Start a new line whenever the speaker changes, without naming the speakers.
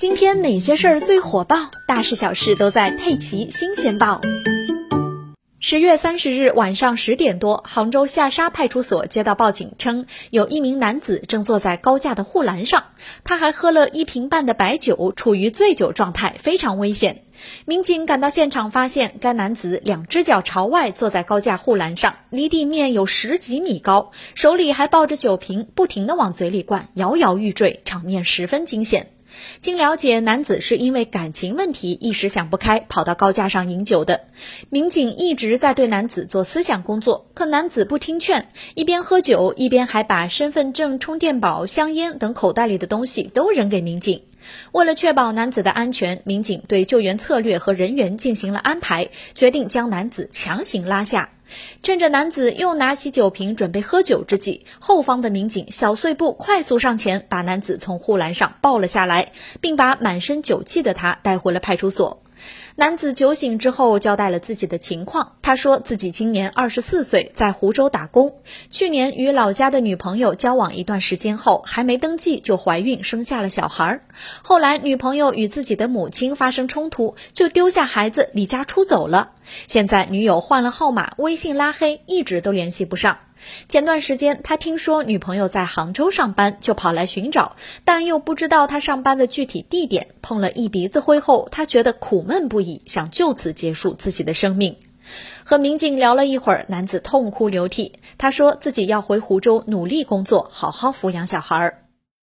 今天哪些事儿最火爆？大事小事都在《佩奇新鲜报》。十月三十日晚上十点多，杭州下沙派出所接到报警称，有一名男子正坐在高架的护栏上，他还喝了一瓶半的白酒，处于醉酒状态，非常危险。民警赶到现场，发现该男子两只脚朝外坐在高架护栏上，离地面有十几米高，手里还抱着酒瓶，不停地往嘴里灌，摇摇欲坠，场面十分惊险。经了解，男子是因为感情问题一时想不开，跑到高架上饮酒的。民警一直在对男子做思想工作，可男子不听劝，一边喝酒，一边还把身份证、充电宝、香烟等口袋里的东西都扔给民警。为了确保男子的安全，民警对救援策略和人员进行了安排，决定将男子强行拉下。趁着男子又拿起酒瓶准备喝酒之际，后方的民警小碎步快速上前，把男子从护栏上抱了下来，并把满身酒气的他带回了派出所。男子酒醒之后交代了自己的情况。他说自己今年二十四岁，在湖州打工。去年与老家的女朋友交往一段时间后，还没登记就怀孕生下了小孩。后来女朋友与自己的母亲发生冲突，就丢下孩子离家出走了。现在女友换了号码，微信拉黑，一直都联系不上。前段时间，他听说女朋友在杭州上班，就跑来寻找，但又不知道她上班的具体地点。碰了一鼻子灰后，他觉得苦闷不已，想就此结束自己的生命。和民警聊了一会儿，男子痛哭流涕，他说自己要回湖州努力工作，好好抚养小孩儿。